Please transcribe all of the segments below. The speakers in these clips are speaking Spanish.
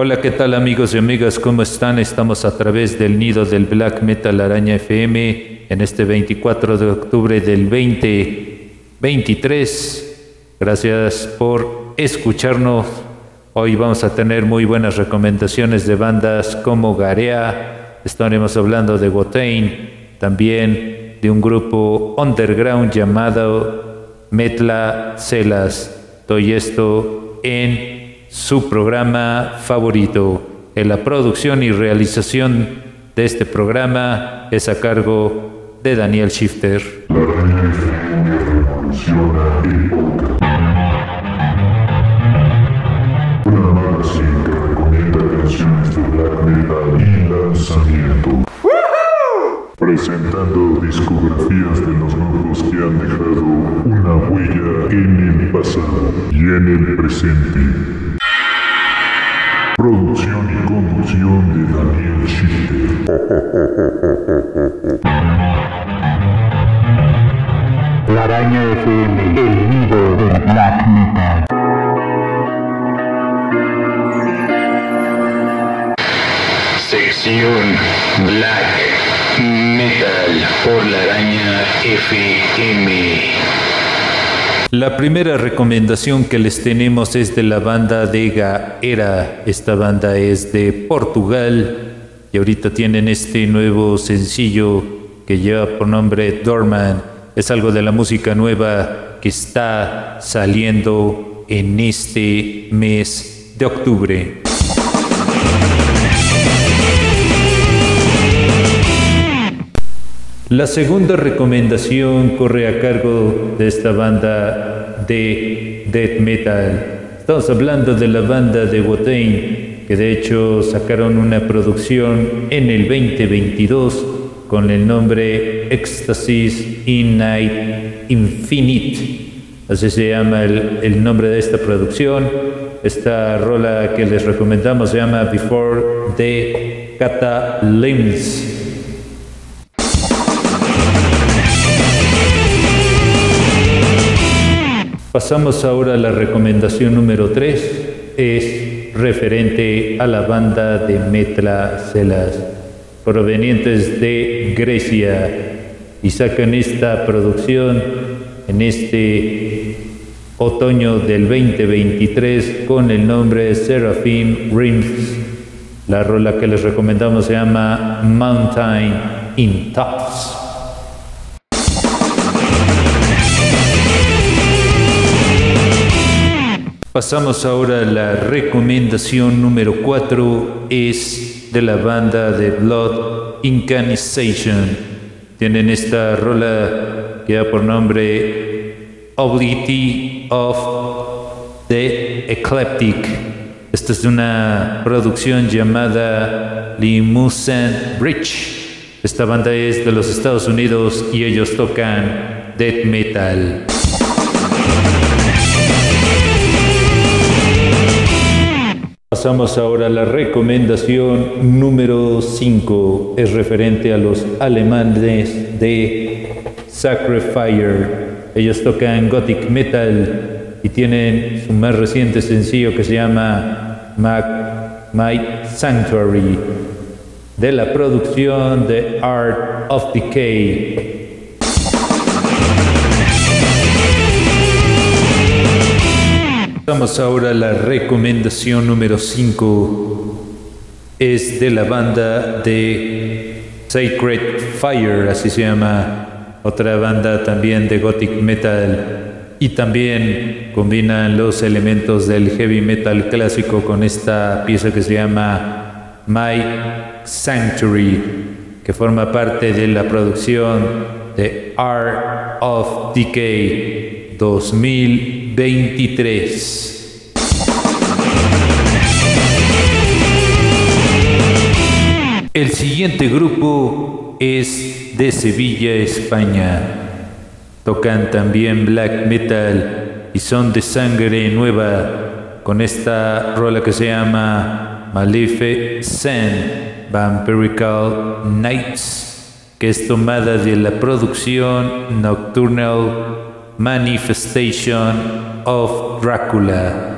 Hola, ¿qué tal amigos y amigas? ¿Cómo están? Estamos a través del nido del Black Metal Araña FM en este 24 de octubre del 2023. Gracias por escucharnos. Hoy vamos a tener muy buenas recomendaciones de bandas como Garea. Estaremos hablando de Gotain, también de un grupo underground llamado Metla Celas. Todo esto en su programa favorito. En la producción y realización de este programa es a cargo de Daniel Shifter. Una magazine que recomienda canciones de black metal y lanzamiento. Presentando discografías de los grupos que han dejado una huella en el pasado y en el presente. Producción y conducción de Daniel Schifter. La araña FM, el nido del black metal. Sección Black Metal por la araña FM. La primera recomendación que les tenemos es de la banda de Gaera. Esta banda es de Portugal y ahorita tienen este nuevo sencillo que lleva por nombre Dorman. Es algo de la música nueva que está saliendo en este mes de octubre. La segunda recomendación corre a cargo de esta banda de death metal. Estamos hablando de la banda de Wotain, que de hecho sacaron una producción en el 2022 con el nombre Ecstasis in Night Infinite. Así se llama el, el nombre de esta producción. Esta rola que les recomendamos se llama Before the Catalyms. Pasamos ahora a la recomendación número 3, es referente a la banda de Metla Celas, provenientes de Grecia, y sacan esta producción en este otoño del 2023 con el nombre Seraphim Rims. La rola que les recomendamos se llama Mountain in Tops. Pasamos ahora a la recomendación número 4, es de la banda de Blood Incanization. Tienen esta rola que da por nombre Oblity of the Eclectic. Esta es una producción llamada Limousine Bridge. Esta banda es de los Estados Unidos y ellos tocan death metal. Pasamos ahora a la recomendación número 5. Es referente a los alemanes de Sacrifier. Ellos tocan gothic metal y tienen su más reciente sencillo que se llama My Sanctuary de la producción de Art of Decay. Vamos ahora a la recomendación número 5. Es de la banda de Sacred Fire, así se llama. Otra banda también de gothic metal. Y también combinan los elementos del heavy metal clásico con esta pieza que se llama My Sanctuary, que forma parte de la producción de Art of Decay 2000. 23. El siguiente grupo es de Sevilla, España. Tocan también black metal y son de sangre nueva con esta rola que se llama Maleficent Vampirical Nights, que es tomada de la producción Nocturnal Manifestation of Dracula.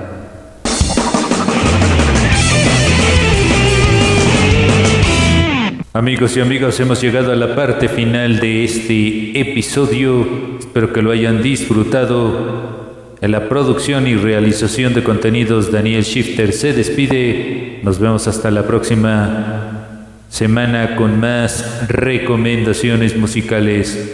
Amigos y amigas, hemos llegado a la parte final de este episodio. Espero que lo hayan disfrutado. En la producción y realización de contenidos, Daniel Shifter se despide. Nos vemos hasta la próxima semana con más recomendaciones musicales.